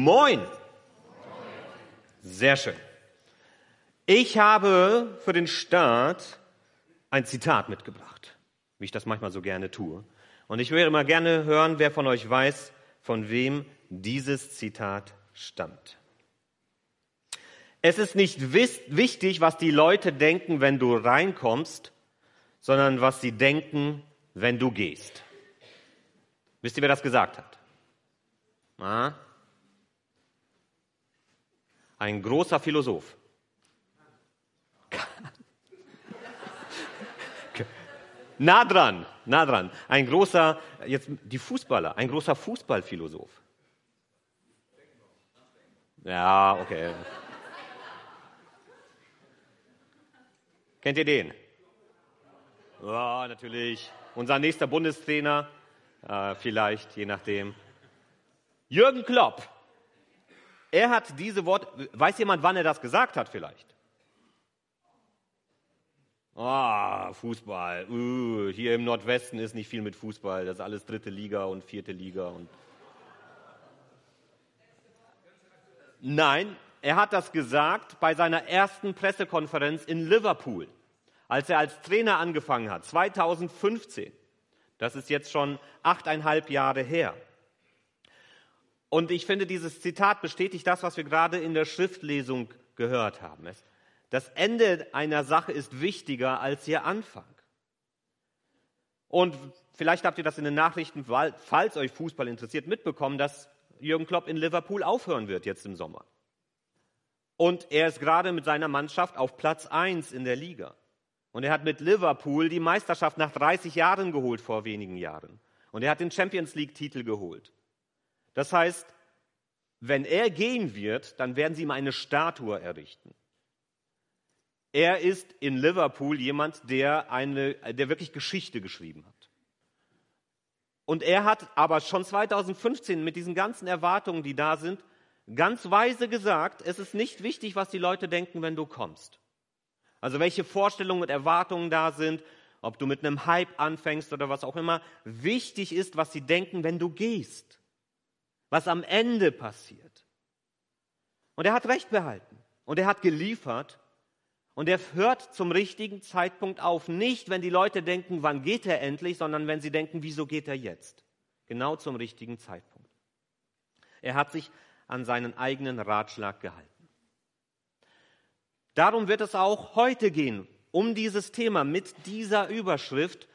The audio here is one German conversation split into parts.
Moin. Sehr schön. Ich habe für den Start ein Zitat mitgebracht, wie ich das manchmal so gerne tue. Und ich würde mal gerne hören, wer von euch weiß, von wem dieses Zitat stammt. Es ist nicht wichtig, was die Leute denken, wenn du reinkommst, sondern was sie denken, wenn du gehst. Wisst ihr, wer das gesagt hat? Na? Ein großer Philosoph. nah dran, nah dran. Ein großer, jetzt die Fußballer, ein großer Fußballphilosoph. Ja, okay. Kennt ihr den? Ja, natürlich. Unser nächster Bundestrainer, äh, vielleicht, je nachdem. Jürgen Klopp. Er hat diese Worte, weiß jemand, wann er das gesagt hat vielleicht? Ah, Fußball. Uh, hier im Nordwesten ist nicht viel mit Fußball. Das ist alles dritte Liga und vierte Liga. Und Nein, er hat das gesagt bei seiner ersten Pressekonferenz in Liverpool, als er als Trainer angefangen hat, 2015. Das ist jetzt schon achteinhalb Jahre her. Und ich finde, dieses Zitat bestätigt das, was wir gerade in der Schriftlesung gehört haben. Das Ende einer Sache ist wichtiger als ihr Anfang. Und vielleicht habt ihr das in den Nachrichten, falls euch Fußball interessiert, mitbekommen, dass Jürgen Klopp in Liverpool aufhören wird jetzt im Sommer. Und er ist gerade mit seiner Mannschaft auf Platz 1 in der Liga. Und er hat mit Liverpool die Meisterschaft nach 30 Jahren geholt vor wenigen Jahren. Und er hat den Champions League-Titel geholt. Das heißt, wenn er gehen wird, dann werden sie ihm eine Statue errichten. Er ist in Liverpool jemand, der, eine, der wirklich Geschichte geschrieben hat. Und er hat aber schon 2015 mit diesen ganzen Erwartungen, die da sind, ganz weise gesagt, es ist nicht wichtig, was die Leute denken, wenn du kommst. Also welche Vorstellungen und Erwartungen da sind, ob du mit einem Hype anfängst oder was auch immer. Wichtig ist, was sie denken, wenn du gehst. Was am Ende passiert. Und er hat Recht behalten. Und er hat geliefert. Und er hört zum richtigen Zeitpunkt auf. Nicht, wenn die Leute denken, wann geht er endlich, sondern wenn sie denken, wieso geht er jetzt? Genau zum richtigen Zeitpunkt. Er hat sich an seinen eigenen Ratschlag gehalten. Darum wird es auch heute gehen, um dieses Thema mit dieser Überschrift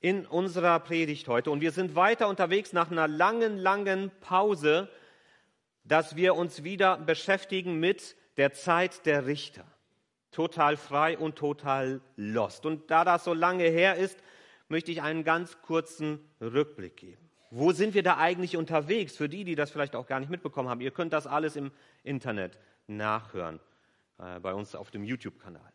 in unserer Predigt heute. Und wir sind weiter unterwegs nach einer langen, langen Pause, dass wir uns wieder beschäftigen mit der Zeit der Richter total frei und total lost. Und da das so lange her ist, möchte ich einen ganz kurzen Rückblick geben. Wo sind wir da eigentlich unterwegs? Für die, die das vielleicht auch gar nicht mitbekommen haben. Ihr könnt das alles im Internet nachhören, äh, bei uns auf dem YouTube-Kanal.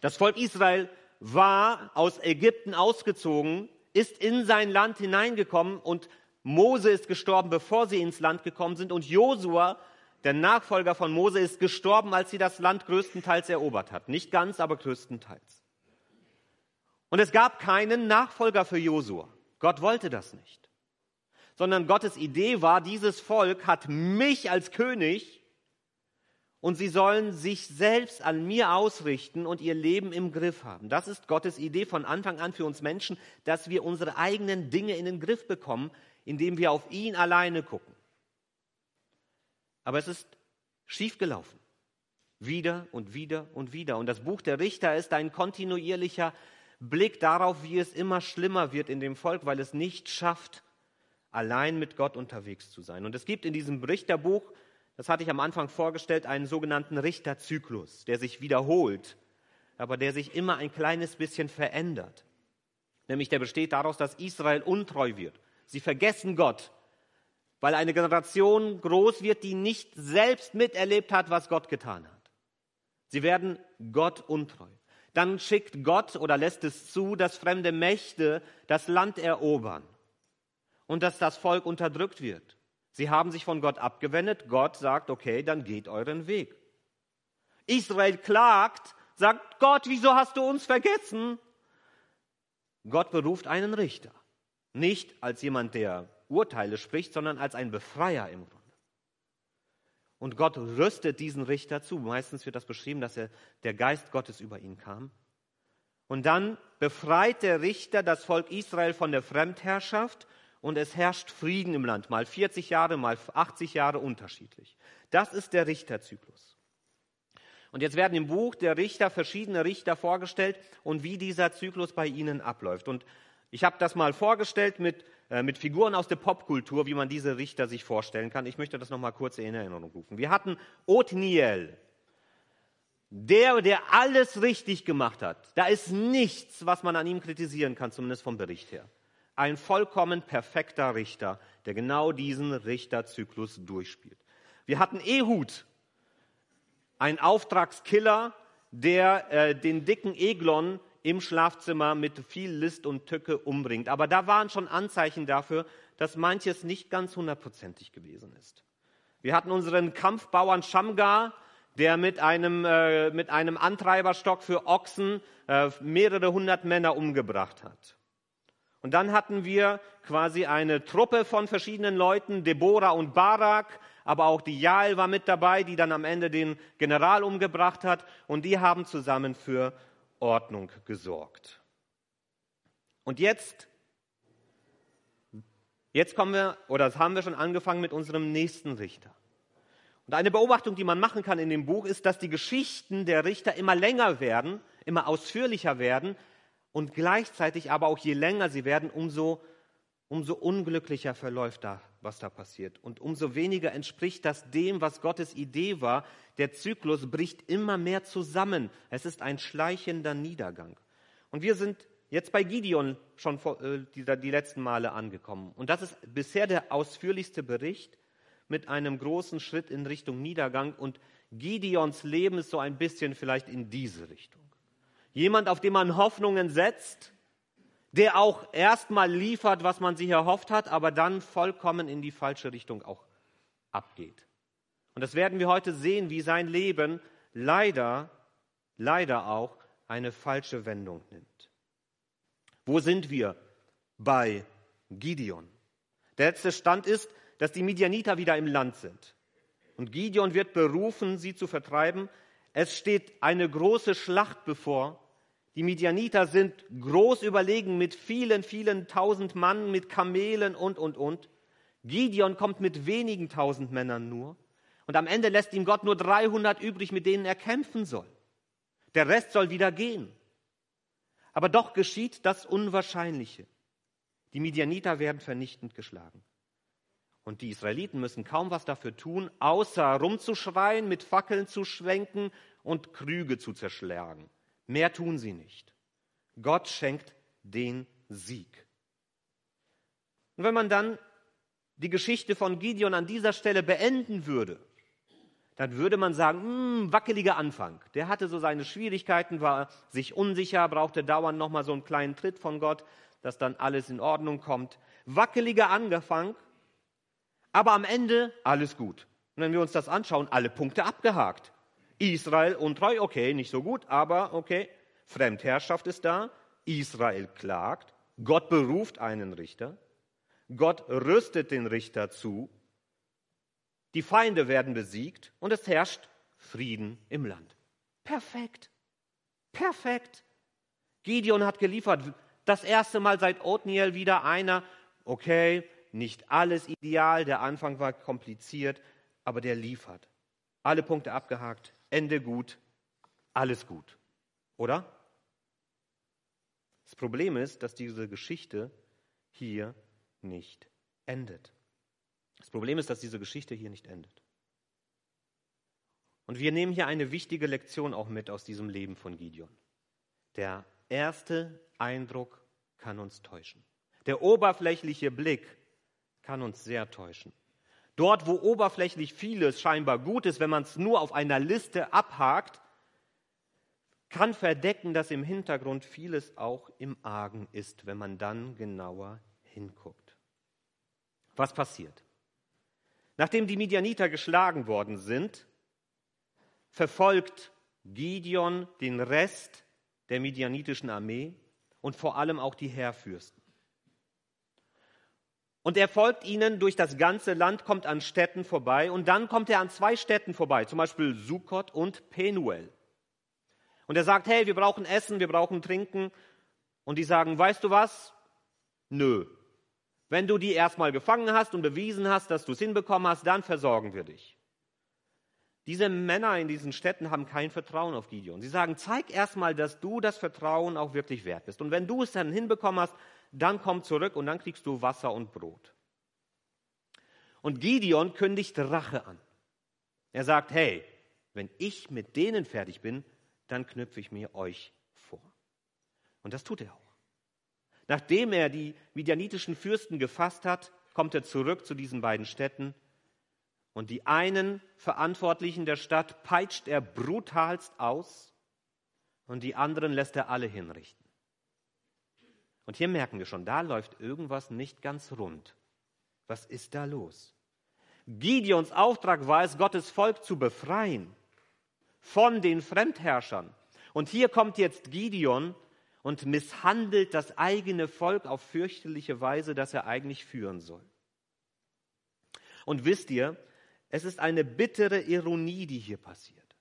Das Volk Israel war aus Ägypten ausgezogen, ist in sein Land hineingekommen und Mose ist gestorben, bevor sie ins Land gekommen sind und Josua der Nachfolger von Mose ist gestorben, als sie das Land größtenteils erobert hat. Nicht ganz, aber größtenteils. Und es gab keinen Nachfolger für Josua. Gott wollte das nicht. Sondern Gottes Idee war, dieses Volk hat mich als König und sie sollen sich selbst an mir ausrichten und ihr Leben im Griff haben. Das ist Gottes Idee von Anfang an für uns Menschen, dass wir unsere eigenen Dinge in den Griff bekommen, indem wir auf ihn alleine gucken. Aber es ist schiefgelaufen. Wieder und wieder und wieder. Und das Buch der Richter ist ein kontinuierlicher Blick darauf, wie es immer schlimmer wird in dem Volk, weil es nicht schafft, allein mit Gott unterwegs zu sein. Und es gibt in diesem Richterbuch, das hatte ich am Anfang vorgestellt, einen sogenannten Richterzyklus, der sich wiederholt, aber der sich immer ein kleines bisschen verändert. Nämlich der besteht daraus, dass Israel untreu wird. Sie vergessen Gott weil eine Generation groß wird, die nicht selbst miterlebt hat, was Gott getan hat. Sie werden Gott untreu. Dann schickt Gott oder lässt es zu, dass fremde Mächte das Land erobern und dass das Volk unterdrückt wird. Sie haben sich von Gott abgewendet. Gott sagt, okay, dann geht euren Weg. Israel klagt, sagt, Gott, wieso hast du uns vergessen? Gott beruft einen Richter. Nicht als jemand, der Urteile spricht, sondern als ein Befreier im Grunde. Und Gott rüstet diesen Richter zu. Meistens wird das beschrieben, dass er, der Geist Gottes über ihn kam. Und dann befreit der Richter das Volk Israel von der Fremdherrschaft und es herrscht Frieden im Land. Mal 40 Jahre, mal 80 Jahre unterschiedlich. Das ist der Richterzyklus. Und jetzt werden im Buch der Richter verschiedene Richter vorgestellt und wie dieser Zyklus bei ihnen abläuft. Und ich habe das mal vorgestellt mit, äh, mit Figuren aus der Popkultur, wie man diese Richter sich vorstellen kann. Ich möchte das nochmal kurz in Erinnerung rufen. Wir hatten Othniel, der, der alles richtig gemacht hat. Da ist nichts, was man an ihm kritisieren kann, zumindest vom Bericht her. Ein vollkommen perfekter Richter, der genau diesen Richterzyklus durchspielt. Wir hatten Ehud, ein Auftragskiller, der äh, den dicken Eglon im Schlafzimmer mit viel List und Tücke umbringt. Aber da waren schon Anzeichen dafür, dass manches nicht ganz hundertprozentig gewesen ist. Wir hatten unseren Kampfbauern Shamgar, der mit einem, äh, mit einem Antreiberstock für Ochsen äh, mehrere hundert Männer umgebracht hat. Und dann hatten wir quasi eine Truppe von verschiedenen Leuten, Deborah und Barak, aber auch die Jael war mit dabei, die dann am Ende den General umgebracht hat. Und die haben zusammen für Ordnung gesorgt. Und jetzt, jetzt kommen wir, oder das haben wir schon angefangen mit unserem nächsten Richter. Und eine Beobachtung, die man machen kann in dem Buch, ist, dass die Geschichten der Richter immer länger werden, immer ausführlicher werden und gleichzeitig aber auch je länger sie werden, umso, umso unglücklicher verläuft da was da passiert. Und umso weniger entspricht das dem, was Gottes Idee war. Der Zyklus bricht immer mehr zusammen. Es ist ein schleichender Niedergang. Und wir sind jetzt bei Gideon schon vor, äh, die, die letzten Male angekommen. Und das ist bisher der ausführlichste Bericht mit einem großen Schritt in Richtung Niedergang. Und Gideons Leben ist so ein bisschen vielleicht in diese Richtung. Jemand, auf den man Hoffnungen setzt, der auch erstmal liefert, was man sich erhofft hat, aber dann vollkommen in die falsche Richtung auch abgeht. Und das werden wir heute sehen, wie sein Leben leider, leider auch eine falsche Wendung nimmt. Wo sind wir bei Gideon? Der letzte Stand ist, dass die Midianiter wieder im Land sind. Und Gideon wird berufen, sie zu vertreiben. Es steht eine große Schlacht bevor die Midianiter sind groß überlegen mit vielen, vielen tausend Mann, mit Kamelen und, und, und. Gideon kommt mit wenigen tausend Männern nur. Und am Ende lässt ihm Gott nur 300 übrig, mit denen er kämpfen soll. Der Rest soll wieder gehen. Aber doch geschieht das Unwahrscheinliche. Die Midianiter werden vernichtend geschlagen. Und die Israeliten müssen kaum was dafür tun, außer rumzuschreien, mit Fackeln zu schwenken und Krüge zu zerschlagen. Mehr tun sie nicht. Gott schenkt den Sieg. Und wenn man dann die Geschichte von Gideon an dieser Stelle beenden würde, dann würde man sagen, mh, hm, wackeliger Anfang. Der hatte so seine Schwierigkeiten, war sich unsicher, brauchte dauernd nochmal so einen kleinen Tritt von Gott, dass dann alles in Ordnung kommt. Wackeliger Anfang, aber am Ende alles gut. Und wenn wir uns das anschauen, alle Punkte abgehakt. Israel untreu, okay, nicht so gut, aber okay. Fremdherrschaft ist da. Israel klagt. Gott beruft einen Richter. Gott rüstet den Richter zu. Die Feinde werden besiegt und es herrscht Frieden im Land. Perfekt. Perfekt. Gideon hat geliefert. Das erste Mal seit Othniel wieder einer, okay, nicht alles ideal, der Anfang war kompliziert, aber der liefert. Alle Punkte abgehakt, Ende gut, alles gut. Oder? Das Problem ist, dass diese Geschichte hier nicht endet. Das Problem ist, dass diese Geschichte hier nicht endet. Und wir nehmen hier eine wichtige Lektion auch mit aus diesem Leben von Gideon. Der erste Eindruck kann uns täuschen. Der oberflächliche Blick kann uns sehr täuschen. Dort, wo oberflächlich vieles scheinbar gut ist, wenn man es nur auf einer Liste abhakt, kann verdecken, dass im Hintergrund vieles auch im Argen ist, wenn man dann genauer hinguckt. Was passiert? Nachdem die Midianiter geschlagen worden sind, verfolgt Gideon den Rest der midianitischen Armee und vor allem auch die Heerfürsten. Und er folgt ihnen durch das ganze Land, kommt an Städten vorbei und dann kommt er an zwei Städten vorbei, zum Beispiel Sukkot und Penuel. Und er sagt, hey, wir brauchen Essen, wir brauchen Trinken. Und die sagen, weißt du was? Nö. Wenn du die erstmal gefangen hast und bewiesen hast, dass du es hinbekommen hast, dann versorgen wir dich. Diese Männer in diesen Städten haben kein Vertrauen auf Gideon. Sie sagen, zeig erstmal, dass du das Vertrauen auch wirklich wert bist. Und wenn du es dann hinbekommen hast, dann komm zurück und dann kriegst du Wasser und Brot. Und Gideon kündigt Rache an. Er sagt, hey, wenn ich mit denen fertig bin, dann knüpfe ich mir euch vor. Und das tut er auch. Nachdem er die midianitischen Fürsten gefasst hat, kommt er zurück zu diesen beiden Städten und die einen Verantwortlichen der Stadt peitscht er brutalst aus und die anderen lässt er alle hinrichten. Und hier merken wir schon, da läuft irgendwas nicht ganz rund. Was ist da los? Gideons Auftrag war es, Gottes Volk zu befreien von den Fremdherrschern. Und hier kommt jetzt Gideon und misshandelt das eigene Volk auf fürchterliche Weise, das er eigentlich führen soll. Und wisst ihr, es ist eine bittere Ironie, die hier passiert.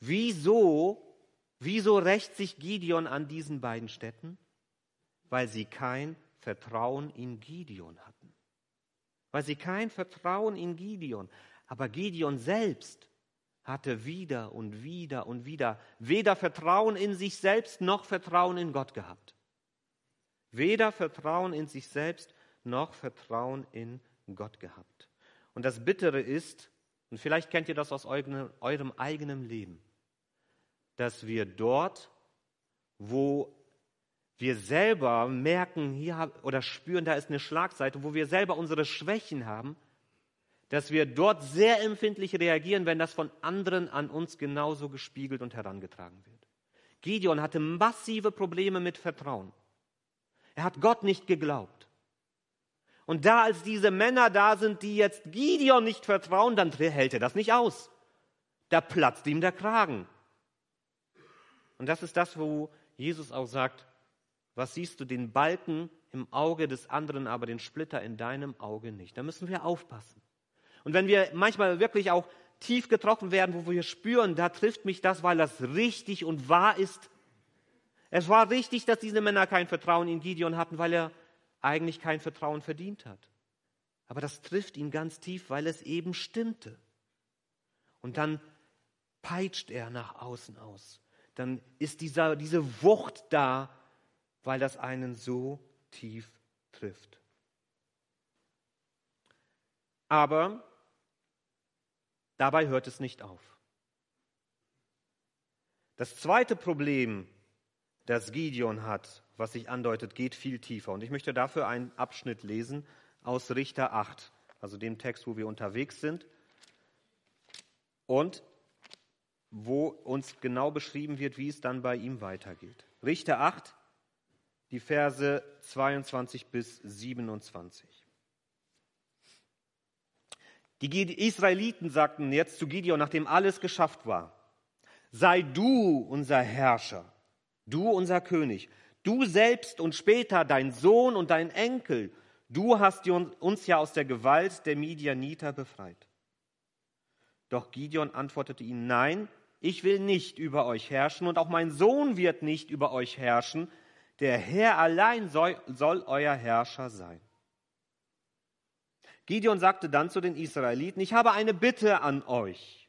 Wieso, wieso rächt sich Gideon an diesen beiden Städten? Weil sie kein Vertrauen in Gideon hatten. Weil sie kein Vertrauen in Gideon. Aber Gideon selbst hatte wieder und wieder und wieder weder Vertrauen in sich selbst noch Vertrauen in Gott gehabt. Weder Vertrauen in sich selbst noch Vertrauen in Gott gehabt. Und das Bittere ist, und vielleicht kennt ihr das aus eurem, eigenen Leben, dass wir dort, wo wir selber merken hier oder spüren, da ist eine Schlagseite, wo wir selber unsere Schwächen haben, dass wir dort sehr empfindlich reagieren, wenn das von anderen an uns genauso gespiegelt und herangetragen wird. Gideon hatte massive Probleme mit Vertrauen. Er hat Gott nicht geglaubt. Und da, als diese Männer da sind, die jetzt Gideon nicht vertrauen, dann hält er das nicht aus. Da platzt ihm der Kragen. Und das ist das, wo Jesus auch sagt, was siehst du, den Balken im Auge des anderen, aber den Splitter in deinem Auge nicht. Da müssen wir aufpassen. Und wenn wir manchmal wirklich auch tief getroffen werden, wo wir spüren, da trifft mich das, weil das richtig und wahr ist. Es war richtig, dass diese Männer kein Vertrauen in Gideon hatten, weil er eigentlich kein Vertrauen verdient hat. Aber das trifft ihn ganz tief, weil es eben stimmte. Und dann peitscht er nach außen aus. Dann ist dieser, diese Wucht da, weil das einen so tief trifft. Aber dabei hört es nicht auf. Das zweite Problem, das Gideon hat, was sich andeutet, geht viel tiefer. Und ich möchte dafür einen Abschnitt lesen aus Richter 8, also dem Text, wo wir unterwegs sind und wo uns genau beschrieben wird, wie es dann bei ihm weitergeht. Richter 8, die Verse 22 bis 27. Die Israeliten sagten jetzt zu Gideon, nachdem alles geschafft war, sei du unser Herrscher, du unser König, Du selbst und später dein Sohn und dein Enkel, du hast uns ja aus der Gewalt der Midianiter befreit. Doch Gideon antwortete ihnen, nein, ich will nicht über euch herrschen und auch mein Sohn wird nicht über euch herrschen. Der Herr allein soll, soll euer Herrscher sein. Gideon sagte dann zu den Israeliten, ich habe eine Bitte an euch.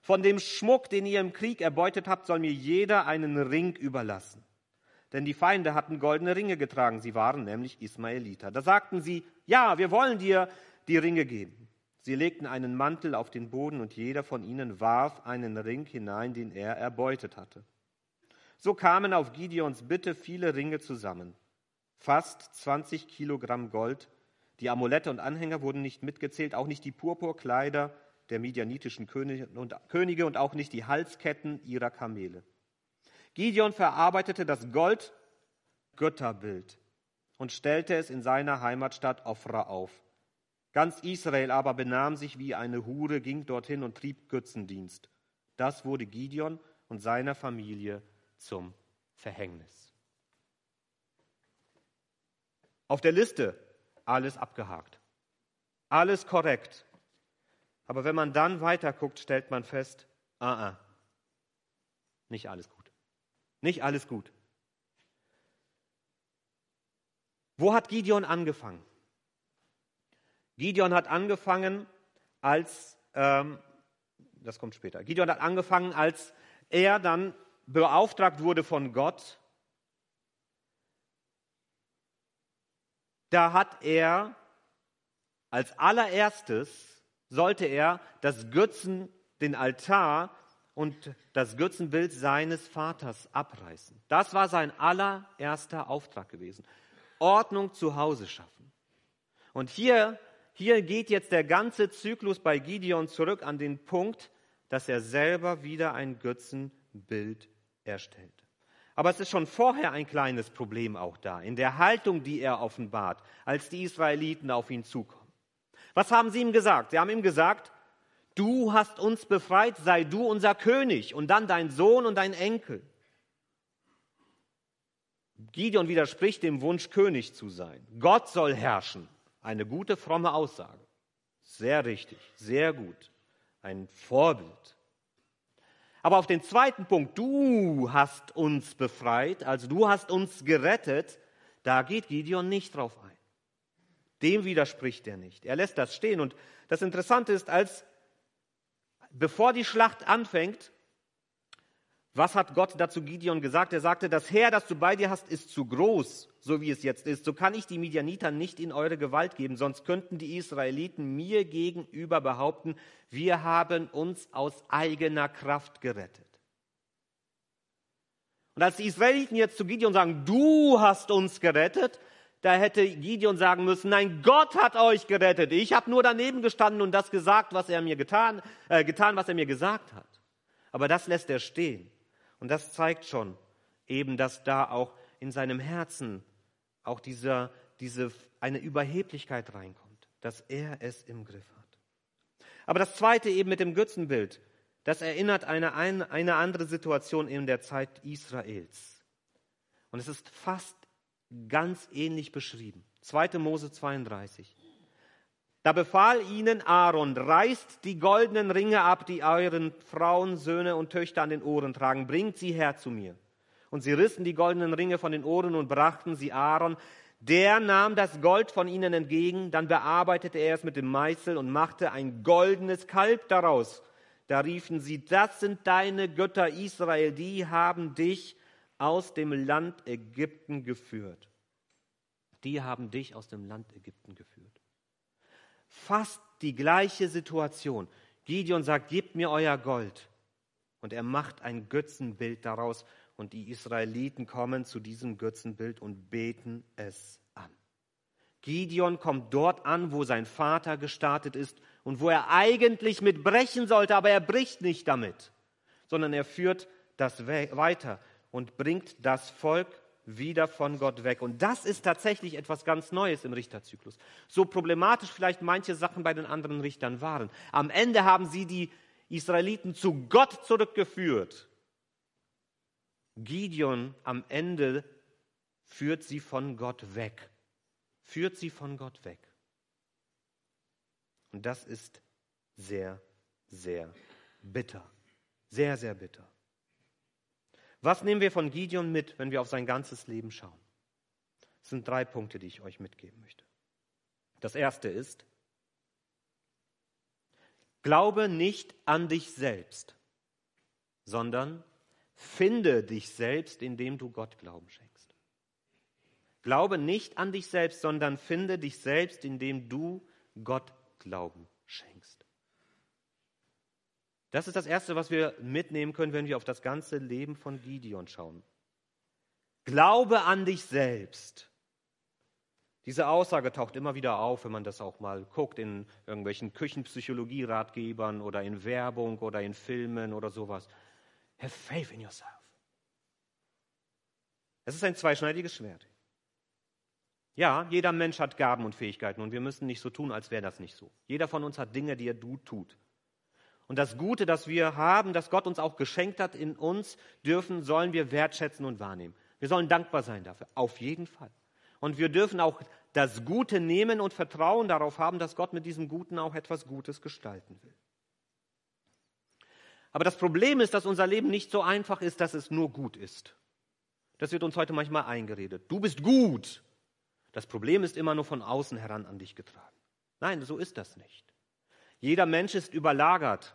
Von dem Schmuck, den ihr im Krieg erbeutet habt, soll mir jeder einen Ring überlassen. Denn die Feinde hatten goldene Ringe getragen, sie waren nämlich Ismaeliter. Da sagten sie, ja, wir wollen dir die Ringe geben. Sie legten einen Mantel auf den Boden und jeder von ihnen warf einen Ring hinein, den er erbeutet hatte. So kamen auf Gideons Bitte viele Ringe zusammen, fast 20 Kilogramm Gold. Die Amulette und Anhänger wurden nicht mitgezählt, auch nicht die Purpurkleider der midianitischen Könige und auch nicht die Halsketten ihrer Kamele. Gideon verarbeitete das Gold-Götterbild und stellte es in seiner Heimatstadt Ofra auf. Ganz Israel aber benahm sich wie eine Hure, ging dorthin und trieb Götzendienst. Das wurde Gideon und seiner Familie zum Verhängnis. Auf der Liste alles abgehakt. Alles korrekt. Aber wenn man dann weiter guckt, stellt man fest, ah, ah, nicht alles gut. Nicht alles gut. Wo hat Gideon angefangen? Gideon hat angefangen als, ähm, das kommt später, Gideon hat angefangen, als er dann beauftragt wurde von Gott. Da hat er als allererstes, sollte er das Götzen, den Altar und das Götzenbild seines Vaters abreißen. Das war sein allererster Auftrag gewesen. Ordnung zu Hause schaffen. Und hier, hier geht jetzt der ganze Zyklus bei Gideon zurück an den Punkt, dass er selber wieder ein Götzenbild erstellt. Aber es ist schon vorher ein kleines Problem auch da, in der Haltung, die er offenbart, als die Israeliten auf ihn zukommen. Was haben sie ihm gesagt? Sie haben ihm gesagt, du hast uns befreit, sei du unser König und dann dein Sohn und dein Enkel. Gideon widerspricht dem Wunsch, König zu sein. Gott soll herrschen. Eine gute, fromme Aussage. Sehr richtig, sehr gut. Ein Vorbild. Aber auf den zweiten Punkt, du hast uns befreit, also du hast uns gerettet, da geht Gideon nicht drauf ein. Dem widerspricht er nicht. Er lässt das stehen. Und das Interessante ist, als bevor die Schlacht anfängt, was hat Gott dazu Gideon gesagt? Er sagte, das Heer, das du bei dir hast, ist zu groß, so wie es jetzt ist. So kann ich die Midianiter nicht in eure Gewalt geben, sonst könnten die Israeliten mir gegenüber behaupten, wir haben uns aus eigener Kraft gerettet. Und als die Israeliten jetzt zu Gideon sagen, du hast uns gerettet, da hätte Gideon sagen müssen, nein, Gott hat euch gerettet. Ich habe nur daneben gestanden und das gesagt, was er mir getan, äh, getan, was er mir gesagt hat. Aber das lässt er stehen. Und das zeigt schon eben, dass da auch in seinem Herzen auch dieser, diese, eine Überheblichkeit reinkommt, dass er es im Griff hat. Aber das zweite eben mit dem Götzenbild, das erinnert eine, eine andere Situation in der Zeit Israels. Und es ist fast ganz ähnlich beschrieben. 2. Mose 32. Da befahl ihnen Aaron, reißt die goldenen Ringe ab, die euren Frauen, Söhne und Töchter an den Ohren tragen, bringt sie her zu mir. Und sie rissen die goldenen Ringe von den Ohren und brachten sie Aaron. Der nahm das Gold von ihnen entgegen, dann bearbeitete er es mit dem Meißel und machte ein goldenes Kalb daraus. Da riefen sie, das sind deine Götter Israel, die haben dich aus dem Land Ägypten geführt. Die haben dich aus dem Land Ägypten geführt. Fast die gleiche Situation. Gideon sagt, gebt mir euer Gold. Und er macht ein Götzenbild daraus und die Israeliten kommen zu diesem Götzenbild und beten es an. Gideon kommt dort an, wo sein Vater gestartet ist und wo er eigentlich mit brechen sollte, aber er bricht nicht damit, sondern er führt das weiter und bringt das Volk wieder von Gott weg. Und das ist tatsächlich etwas ganz Neues im Richterzyklus. So problematisch vielleicht manche Sachen bei den anderen Richtern waren. Am Ende haben sie die Israeliten zu Gott zurückgeführt. Gideon am Ende führt sie von Gott weg. Führt sie von Gott weg. Und das ist sehr, sehr bitter. Sehr, sehr bitter. Was nehmen wir von Gideon mit, wenn wir auf sein ganzes Leben schauen? Es sind drei Punkte, die ich euch mitgeben möchte. Das erste ist, glaube nicht an dich selbst, sondern finde dich selbst, indem du Gott Glauben schenkst. Glaube nicht an dich selbst, sondern finde dich selbst, indem du Gott Glauben schenkst. Das ist das Erste, was wir mitnehmen können, wenn wir auf das ganze Leben von Gideon schauen. Glaube an dich selbst. Diese Aussage taucht immer wieder auf, wenn man das auch mal guckt in irgendwelchen Küchenpsychologie-Ratgebern oder in Werbung oder in Filmen oder sowas. Have faith in yourself. Es ist ein zweischneidiges Schwert. Ja, jeder Mensch hat Gaben und Fähigkeiten und wir müssen nicht so tun, als wäre das nicht so. Jeder von uns hat Dinge, die er tut. Und das Gute, das wir haben, das Gott uns auch geschenkt hat in uns, dürfen, sollen wir wertschätzen und wahrnehmen. Wir sollen dankbar sein dafür, auf jeden Fall. Und wir dürfen auch das Gute nehmen und Vertrauen darauf haben, dass Gott mit diesem Guten auch etwas Gutes gestalten will. Aber das Problem ist, dass unser Leben nicht so einfach ist, dass es nur gut ist. Das wird uns heute manchmal eingeredet. Du bist gut. Das Problem ist immer nur von außen heran an dich getragen. Nein, so ist das nicht. Jeder Mensch ist überlagert.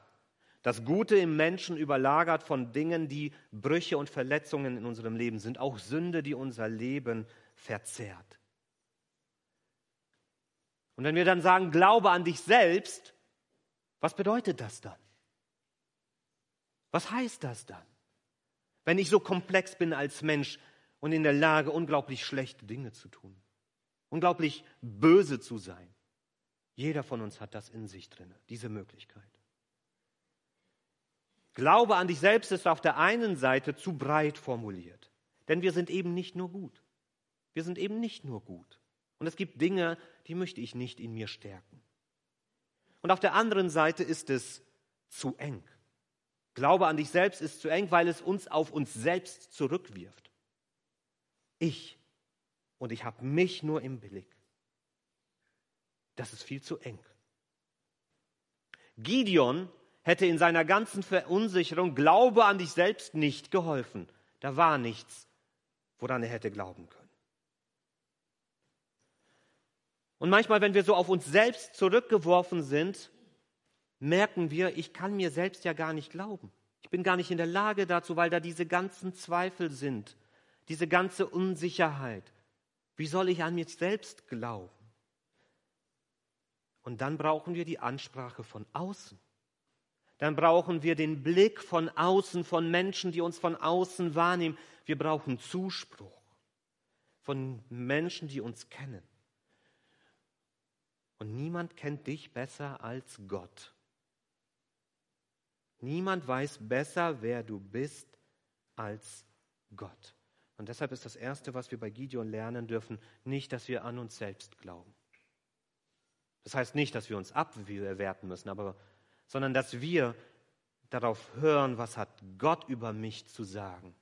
Das Gute im Menschen überlagert von Dingen, die Brüche und Verletzungen in unserem Leben sind, auch Sünde, die unser Leben verzehrt. Und wenn wir dann sagen, glaube an dich selbst, was bedeutet das dann? Was heißt das dann? Wenn ich so komplex bin als Mensch und in der Lage, unglaublich schlechte Dinge zu tun, unglaublich böse zu sein. Jeder von uns hat das in sich drin, diese Möglichkeit. Glaube an dich selbst ist auf der einen Seite zu breit formuliert, denn wir sind eben nicht nur gut. Wir sind eben nicht nur gut. Und es gibt Dinge, die möchte ich nicht in mir stärken. Und auf der anderen Seite ist es zu eng. Glaube an dich selbst ist zu eng, weil es uns auf uns selbst zurückwirft. Ich und ich habe mich nur im Blick. Das ist viel zu eng. Gideon hätte in seiner ganzen Verunsicherung Glaube an dich selbst nicht geholfen. Da war nichts, woran er hätte glauben können. Und manchmal, wenn wir so auf uns selbst zurückgeworfen sind, merken wir, ich kann mir selbst ja gar nicht glauben. Ich bin gar nicht in der Lage dazu, weil da diese ganzen Zweifel sind, diese ganze Unsicherheit. Wie soll ich an mich selbst glauben? Und dann brauchen wir die Ansprache von außen. Dann brauchen wir den Blick von außen, von Menschen, die uns von außen wahrnehmen. Wir brauchen Zuspruch von Menschen, die uns kennen. Und niemand kennt dich besser als Gott. Niemand weiß besser, wer du bist, als Gott. Und deshalb ist das Erste, was wir bei Gideon lernen dürfen, nicht, dass wir an uns selbst glauben. Das heißt nicht, dass wir uns abwerten müssen, aber, sondern dass wir darauf hören, was hat Gott über mich zu sagen.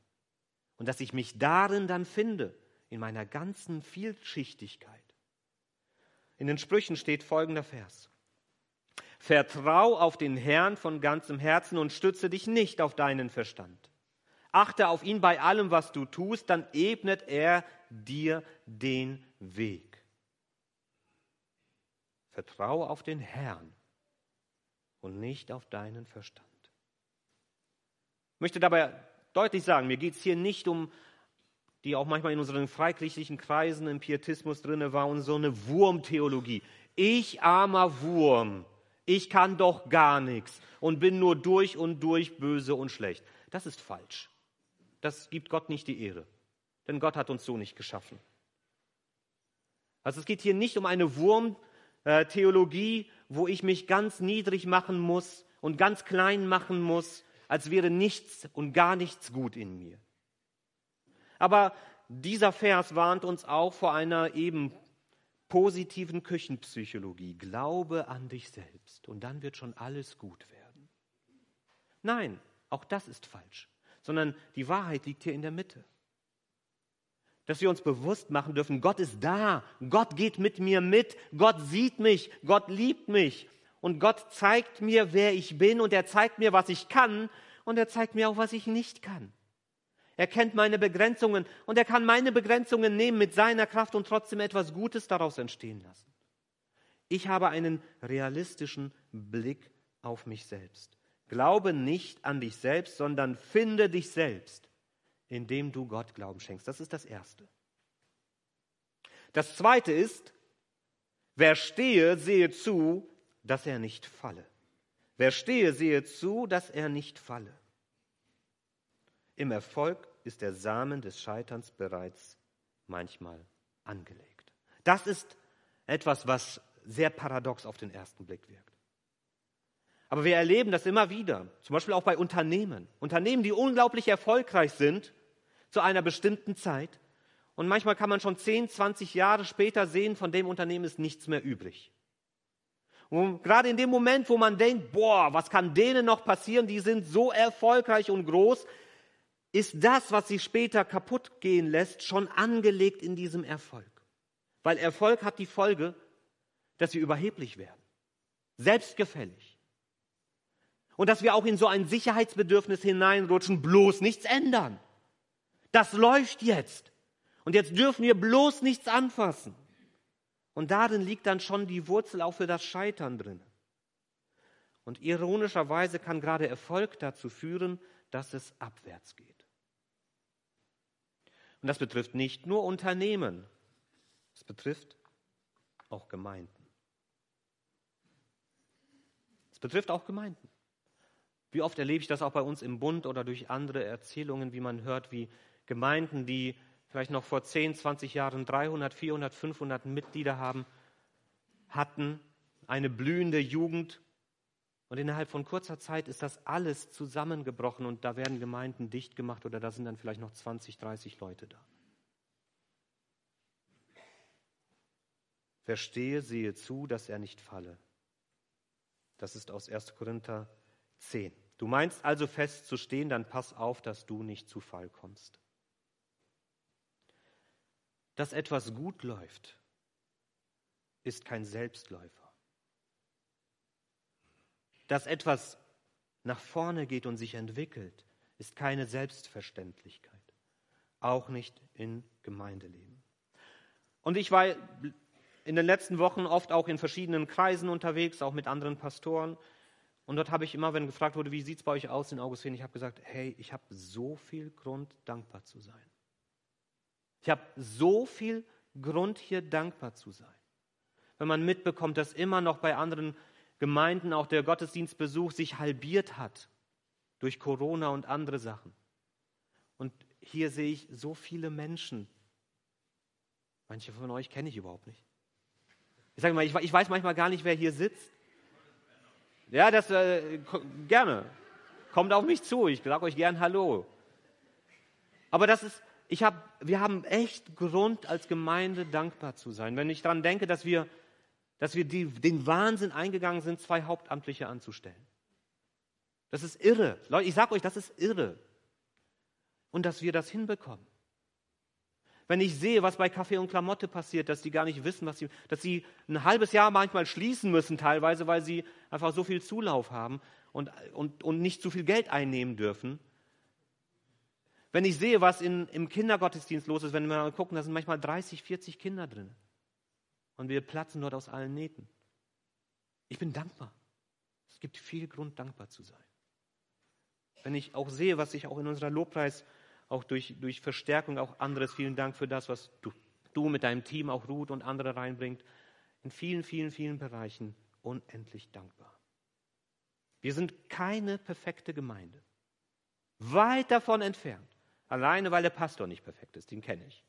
Und dass ich mich darin dann finde, in meiner ganzen Vielschichtigkeit. In den Sprüchen steht folgender Vers. Vertrau auf den Herrn von ganzem Herzen und stütze dich nicht auf deinen Verstand. Achte auf ihn bei allem, was du tust, dann ebnet er dir den Weg. Vertrau auf den Herrn und nicht auf deinen Verstand. Ich möchte dabei deutlich sagen, mir geht es hier nicht um, die auch manchmal in unseren freikirchlichen Kreisen im Pietismus drinne war, und so eine Wurmtheologie. Ich armer Wurm, ich kann doch gar nichts und bin nur durch und durch böse und schlecht. Das ist falsch. Das gibt Gott nicht die Ehre, denn Gott hat uns so nicht geschaffen. Also es geht hier nicht um eine Wurmtheologie, wo ich mich ganz niedrig machen muss und ganz klein machen muss, als wäre nichts und gar nichts gut in mir. Aber dieser Vers warnt uns auch vor einer eben positiven Küchenpsychologie. Glaube an dich selbst und dann wird schon alles gut werden. Nein, auch das ist falsch, sondern die Wahrheit liegt hier in der Mitte. Dass wir uns bewusst machen dürfen, Gott ist da, Gott geht mit mir mit, Gott sieht mich, Gott liebt mich. Und Gott zeigt mir, wer ich bin. Und er zeigt mir, was ich kann. Und er zeigt mir auch, was ich nicht kann. Er kennt meine Begrenzungen. Und er kann meine Begrenzungen nehmen mit seiner Kraft und trotzdem etwas Gutes daraus entstehen lassen. Ich habe einen realistischen Blick auf mich selbst. Glaube nicht an dich selbst, sondern finde dich selbst, indem du Gott Glauben schenkst. Das ist das Erste. Das Zweite ist, wer stehe, sehe zu, dass er nicht falle. Wer stehe, sehe zu, dass er nicht falle. Im Erfolg ist der Samen des Scheiterns bereits manchmal angelegt. Das ist etwas, was sehr paradox auf den ersten Blick wirkt. Aber wir erleben das immer wieder, zum Beispiel auch bei Unternehmen. Unternehmen, die unglaublich erfolgreich sind zu einer bestimmten Zeit. Und manchmal kann man schon 10, 20 Jahre später sehen, von dem Unternehmen ist nichts mehr übrig. Und gerade in dem Moment, wo man denkt, boah, was kann denen noch passieren? Die sind so erfolgreich und groß, ist das, was sie später kaputt gehen lässt, schon angelegt in diesem Erfolg. Weil Erfolg hat die Folge, dass wir überheblich werden, selbstgefällig. Und dass wir auch in so ein Sicherheitsbedürfnis hineinrutschen, bloß nichts ändern. Das läuft jetzt. Und jetzt dürfen wir bloß nichts anfassen. Und darin liegt dann schon die Wurzel auch für das Scheitern drin. Und ironischerweise kann gerade Erfolg dazu führen, dass es abwärts geht. Und das betrifft nicht nur Unternehmen, es betrifft auch Gemeinden. Es betrifft auch Gemeinden. Wie oft erlebe ich das auch bei uns im Bund oder durch andere Erzählungen, wie man hört, wie Gemeinden, die vielleicht noch vor 10, 20 Jahren 300, 400, 500 Mitglieder haben, hatten eine blühende Jugend und innerhalb von kurzer Zeit ist das alles zusammengebrochen und da werden Gemeinden dicht gemacht oder da sind dann vielleicht noch 20, 30 Leute da. Verstehe, sehe zu, dass er nicht falle. Das ist aus 1. Korinther 10. Du meinst also festzustehen, dann pass auf, dass du nicht zu Fall kommst. Dass etwas gut läuft, ist kein Selbstläufer. Dass etwas nach vorne geht und sich entwickelt, ist keine Selbstverständlichkeit. Auch nicht in Gemeindeleben. Und ich war in den letzten Wochen oft auch in verschiedenen Kreisen unterwegs, auch mit anderen Pastoren. Und dort habe ich immer, wenn gefragt wurde, wie sieht es bei euch aus in Augustin, ich habe gesagt, hey, ich habe so viel Grund, dankbar zu sein. Ich habe so viel Grund, hier dankbar zu sein. Wenn man mitbekommt, dass immer noch bei anderen Gemeinden auch der Gottesdienstbesuch sich halbiert hat durch Corona und andere Sachen. Und hier sehe ich so viele Menschen. Manche von euch kenne ich überhaupt nicht. Ich sage mal, ich, ich weiß manchmal gar nicht, wer hier sitzt. Ja, das äh, gerne. Kommt auf mich zu. Ich sage euch gern Hallo. Aber das ist, ich hab, wir haben echt Grund als Gemeinde dankbar zu sein. Wenn ich daran denke, dass wir, dass wir die, den Wahnsinn eingegangen sind, zwei Hauptamtliche anzustellen. Das ist irre. Leute, ich sage euch, das ist irre. Und dass wir das hinbekommen. Wenn ich sehe, was bei Kaffee und Klamotte passiert, dass die gar nicht wissen, was sie, dass sie ein halbes Jahr manchmal schließen müssen, teilweise, weil sie einfach so viel Zulauf haben und, und, und nicht zu viel Geld einnehmen dürfen. Wenn ich sehe, was in, im Kindergottesdienst los ist, wenn wir mal gucken, da sind manchmal 30, 40 Kinder drin. Und wir platzen dort aus allen Nähten. Ich bin dankbar. Es gibt viel Grund, dankbar zu sein. Wenn ich auch sehe, was sich auch in unserer Lobpreis auch durch, durch Verstärkung auch anderes. Vielen Dank für das, was du, du mit deinem Team, auch Ruth und andere reinbringt. In vielen, vielen, vielen Bereichen unendlich dankbar. Wir sind keine perfekte Gemeinde. Weit davon entfernt. Alleine, weil der Pastor nicht perfekt ist, den kenne ich.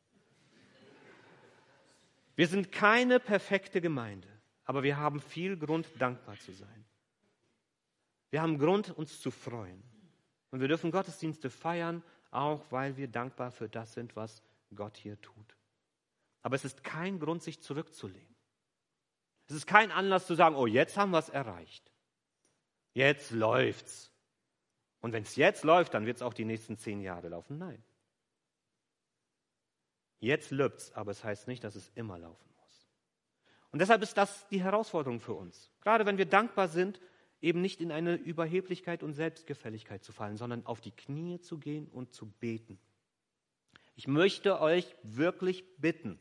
Wir sind keine perfekte Gemeinde, aber wir haben viel Grund, dankbar zu sein. Wir haben Grund, uns zu freuen. Und wir dürfen Gottesdienste feiern auch weil wir dankbar für das sind, was Gott hier tut. Aber es ist kein Grund, sich zurückzulehnen. Es ist kein Anlass zu sagen, oh, jetzt haben wir es erreicht. Jetzt läuft's. Und wenn es jetzt läuft, dann wird es auch die nächsten zehn Jahre laufen. Nein. Jetzt läuft's, aber es heißt nicht, dass es immer laufen muss. Und deshalb ist das die Herausforderung für uns. Gerade wenn wir dankbar sind, eben nicht in eine Überheblichkeit und Selbstgefälligkeit zu fallen, sondern auf die Knie zu gehen und zu beten. Ich möchte euch wirklich bitten,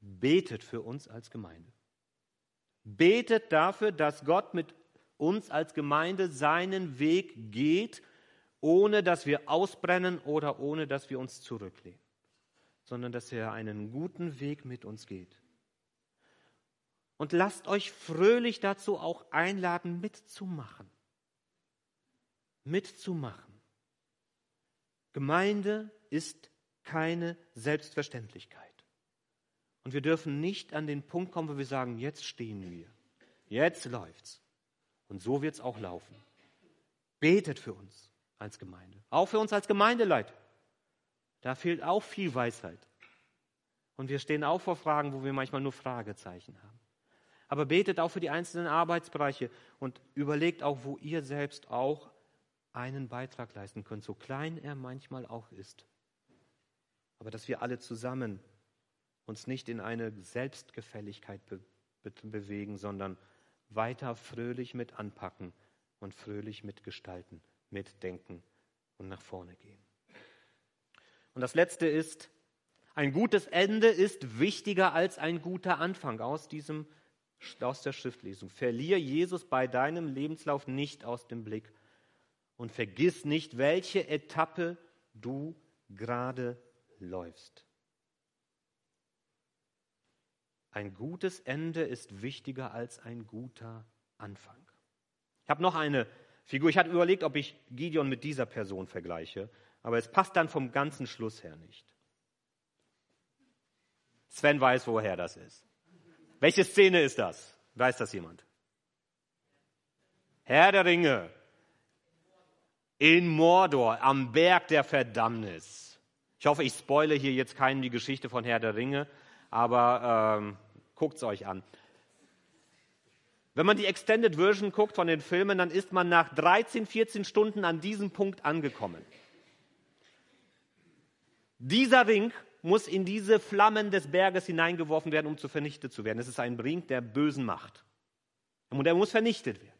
betet für uns als Gemeinde. Betet dafür, dass Gott mit uns als Gemeinde seinen Weg geht, ohne dass wir ausbrennen oder ohne dass wir uns zurücklehnen, sondern dass er einen guten Weg mit uns geht. Und lasst euch fröhlich dazu auch einladen, mitzumachen. Mitzumachen. Gemeinde ist keine Selbstverständlichkeit. Und wir dürfen nicht an den Punkt kommen, wo wir sagen, jetzt stehen wir, jetzt läuft's. Und so wird's auch laufen. Betet für uns als Gemeinde, auch für uns als Gemeindeleit. Da fehlt auch viel Weisheit. Und wir stehen auch vor Fragen, wo wir manchmal nur Fragezeichen haben aber betet auch für die einzelnen Arbeitsbereiche und überlegt auch, wo ihr selbst auch einen Beitrag leisten könnt, so klein er manchmal auch ist. Aber dass wir alle zusammen uns nicht in eine Selbstgefälligkeit be bewegen, sondern weiter fröhlich mit anpacken und fröhlich mitgestalten, mitdenken und nach vorne gehen. Und das Letzte ist, ein gutes Ende ist wichtiger als ein guter Anfang aus, diesem, aus der Schriftlesung. Verlier Jesus bei deinem Lebenslauf nicht aus dem Blick und vergiss nicht, welche Etappe du gerade läufst. Ein gutes Ende ist wichtiger als ein guter Anfang. Ich habe noch eine Figur. Ich hatte überlegt, ob ich Gideon mit dieser Person vergleiche, aber es passt dann vom ganzen Schluss her nicht. Sven weiß, woher das ist. Welche Szene ist das? Weiß das jemand? Herr der Ringe. In Mordor, am Berg der Verdammnis. Ich hoffe, ich spoile hier jetzt keinen die Geschichte von Herr der Ringe, aber ähm, guckt es euch an. Wenn man die Extended Version guckt von den Filmen, dann ist man nach 13, 14 Stunden an diesem Punkt angekommen. Dieser Ring muss in diese Flammen des Berges hineingeworfen werden, um zu vernichtet zu werden. Es ist ein Ring der bösen Macht. Und er muss vernichtet werden.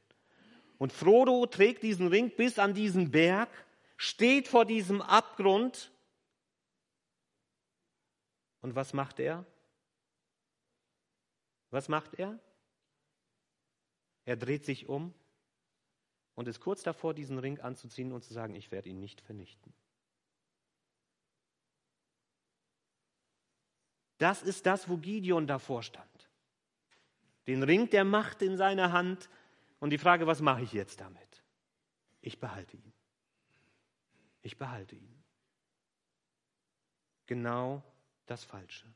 Und Frodo trägt diesen Ring bis an diesen Berg, steht vor diesem Abgrund. Und was macht er? Was macht er? Er dreht sich um und ist kurz davor, diesen Ring anzuziehen und zu sagen, ich werde ihn nicht vernichten. Das ist das, wo Gideon davor stand. Den Ring der Macht in seiner Hand und die Frage, was mache ich jetzt damit? Ich behalte ihn. Ich behalte ihn. Genau das Falsche.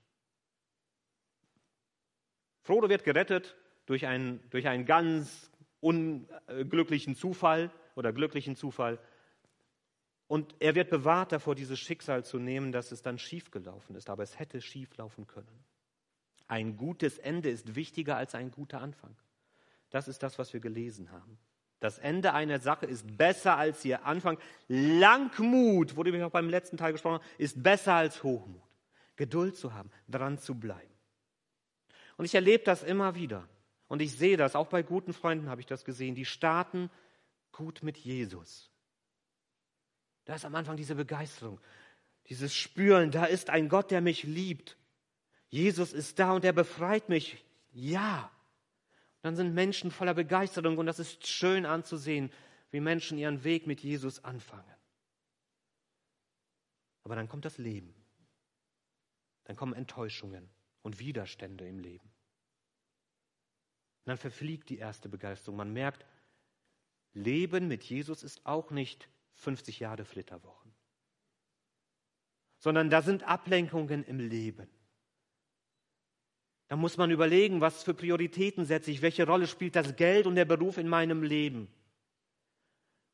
Frodo wird gerettet durch einen, durch einen ganz unglücklichen Zufall oder glücklichen Zufall. Und er wird bewahrt davor, dieses Schicksal zu nehmen, dass es dann schiefgelaufen ist. Aber es hätte schieflaufen können. Ein gutes Ende ist wichtiger als ein guter Anfang. Das ist das, was wir gelesen haben. Das Ende einer Sache ist besser als ihr Anfang. Langmut, worüber ich auch beim letzten Teil gesprochen ist besser als Hochmut. Geduld zu haben, dran zu bleiben. Und ich erlebe das immer wieder. Und ich sehe das, auch bei guten Freunden habe ich das gesehen. Die starten gut mit Jesus. Da ist am Anfang diese Begeisterung, dieses Spüren, da ist ein Gott, der mich liebt. Jesus ist da und er befreit mich. Ja. Dann sind Menschen voller Begeisterung und das ist schön anzusehen, wie Menschen ihren Weg mit Jesus anfangen. Aber dann kommt das Leben. Dann kommen Enttäuschungen und Widerstände im Leben. Und dann verfliegt die erste Begeisterung. Man merkt, Leben mit Jesus ist auch nicht 50 Jahre Flitterwochen, sondern da sind Ablenkungen im Leben. Da muss man überlegen, was für Prioritäten setze ich, welche Rolle spielt das Geld und der Beruf in meinem Leben.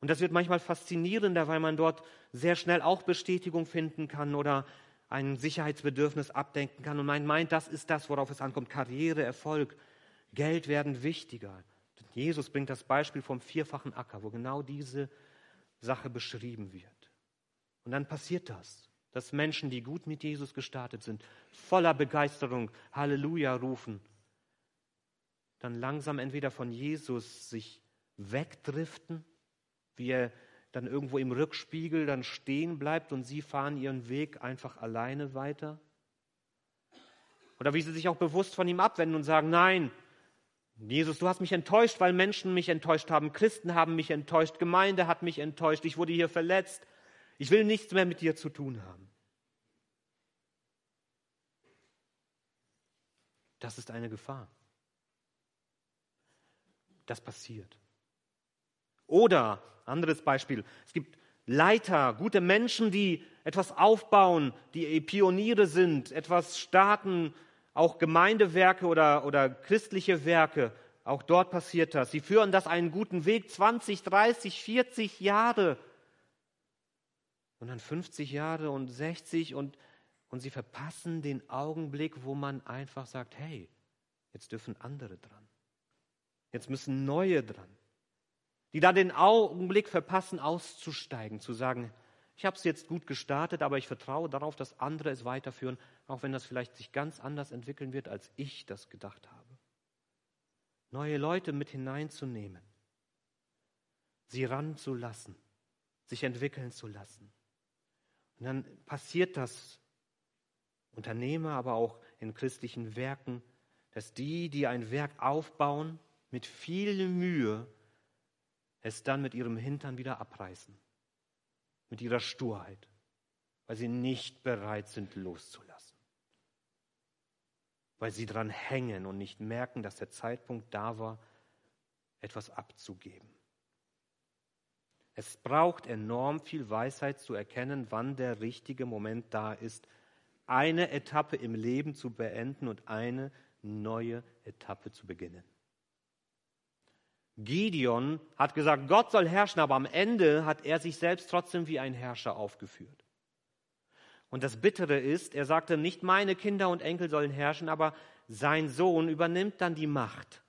Und das wird manchmal faszinierender, weil man dort sehr schnell auch Bestätigung finden kann oder ein Sicherheitsbedürfnis abdenken kann und man meint, das ist das, worauf es ankommt. Karriere, Erfolg, Geld werden wichtiger. Jesus bringt das Beispiel vom vierfachen Acker, wo genau diese Sache beschrieben wird. Und dann passiert das, dass Menschen, die gut mit Jesus gestartet sind, voller Begeisterung Halleluja rufen, dann langsam entweder von Jesus sich wegdriften, wie er dann irgendwo im Rückspiegel dann stehen bleibt und sie fahren ihren Weg einfach alleine weiter. Oder wie sie sich auch bewusst von ihm abwenden und sagen, nein, Jesus, du hast mich enttäuscht, weil Menschen mich enttäuscht haben, Christen haben mich enttäuscht, Gemeinde hat mich enttäuscht, ich wurde hier verletzt. Ich will nichts mehr mit dir zu tun haben. Das ist eine Gefahr. Das passiert. Oder, anderes Beispiel, es gibt Leiter, gute Menschen, die etwas aufbauen, die Pioniere sind, etwas starten, auch Gemeindewerke oder, oder christliche Werke, auch dort passiert das. Sie führen das einen guten Weg, 20, 30, 40 Jahre und dann 50 Jahre und 60 und, und sie verpassen den Augenblick, wo man einfach sagt, hey, jetzt dürfen andere dran. Jetzt müssen neue dran. Die dann den Augenblick verpassen, auszusteigen, zu sagen, Ich habe es jetzt gut gestartet, aber ich vertraue darauf, dass andere es weiterführen, auch wenn das vielleicht sich ganz anders entwickeln wird, als ich das gedacht habe. Neue Leute mit hineinzunehmen, sie ranzulassen, sich entwickeln zu lassen. Und dann passiert das Unternehmer, aber auch in christlichen Werken, dass die, die ein Werk aufbauen, mit viel Mühe es dann mit ihrem Hintern wieder abreißen mit ihrer Sturheit, weil sie nicht bereit sind loszulassen, weil sie dran hängen und nicht merken, dass der Zeitpunkt da war, etwas abzugeben. Es braucht enorm viel Weisheit zu erkennen, wann der richtige Moment da ist, eine Etappe im Leben zu beenden und eine neue Etappe zu beginnen. Gideon hat gesagt, Gott soll herrschen, aber am Ende hat er sich selbst trotzdem wie ein Herrscher aufgeführt. Und das Bittere ist, er sagte, nicht meine Kinder und Enkel sollen herrschen, aber sein Sohn übernimmt dann die Macht,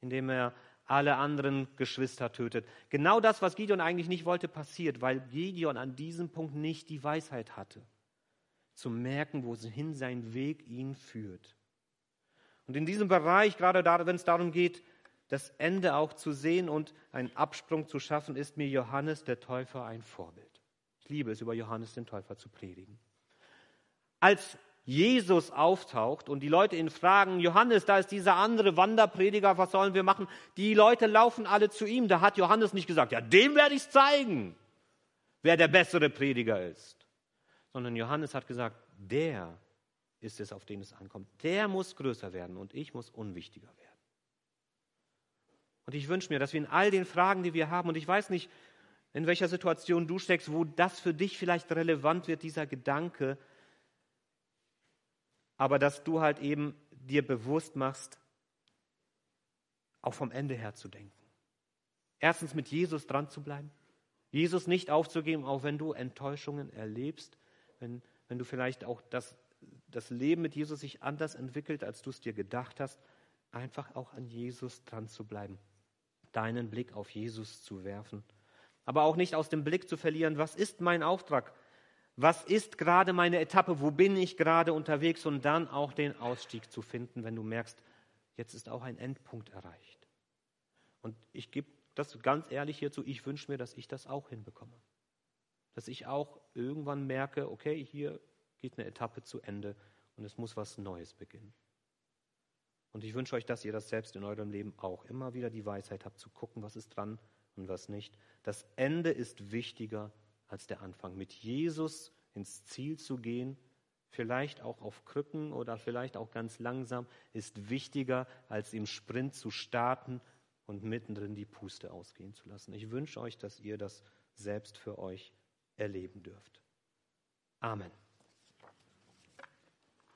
indem er alle anderen Geschwister tötet. Genau das, was Gideon eigentlich nicht wollte, passiert, weil Gideon an diesem Punkt nicht die Weisheit hatte, zu merken, wohin sein Weg ihn führt. Und in diesem Bereich, gerade wenn es darum geht, das Ende auch zu sehen und einen Absprung zu schaffen, ist mir Johannes der Täufer ein Vorbild. Ich liebe es, über Johannes den Täufer zu predigen. Als Jesus auftaucht und die Leute ihn fragen, Johannes, da ist dieser andere Wanderprediger, was sollen wir machen? Die Leute laufen alle zu ihm. Da hat Johannes nicht gesagt, ja, dem werde ich zeigen, wer der bessere Prediger ist. Sondern Johannes hat gesagt, der ist es, auf den es ankommt. Der muss größer werden und ich muss unwichtiger werden. Und ich wünsche mir, dass wir in all den Fragen, die wir haben, und ich weiß nicht, in welcher Situation du steckst, wo das für dich vielleicht relevant wird, dieser Gedanke, aber dass du halt eben dir bewusst machst, auch vom Ende her zu denken. Erstens mit Jesus dran zu bleiben, Jesus nicht aufzugeben, auch wenn du Enttäuschungen erlebst, wenn, wenn du vielleicht auch das, das Leben mit Jesus sich anders entwickelt, als du es dir gedacht hast, einfach auch an Jesus dran zu bleiben deinen Blick auf Jesus zu werfen. Aber auch nicht aus dem Blick zu verlieren, was ist mein Auftrag? Was ist gerade meine Etappe? Wo bin ich gerade unterwegs? Und dann auch den Ausstieg zu finden, wenn du merkst, jetzt ist auch ein Endpunkt erreicht. Und ich gebe das ganz ehrlich hierzu, ich wünsche mir, dass ich das auch hinbekomme. Dass ich auch irgendwann merke, okay, hier geht eine Etappe zu Ende und es muss was Neues beginnen. Und ich wünsche euch, dass ihr das selbst in eurem Leben auch immer wieder die Weisheit habt, zu gucken, was ist dran und was nicht. Das Ende ist wichtiger als der Anfang. Mit Jesus ins Ziel zu gehen, vielleicht auch auf Krücken oder vielleicht auch ganz langsam, ist wichtiger, als im Sprint zu starten und mittendrin die Puste ausgehen zu lassen. Ich wünsche euch, dass ihr das selbst für euch erleben dürft. Amen.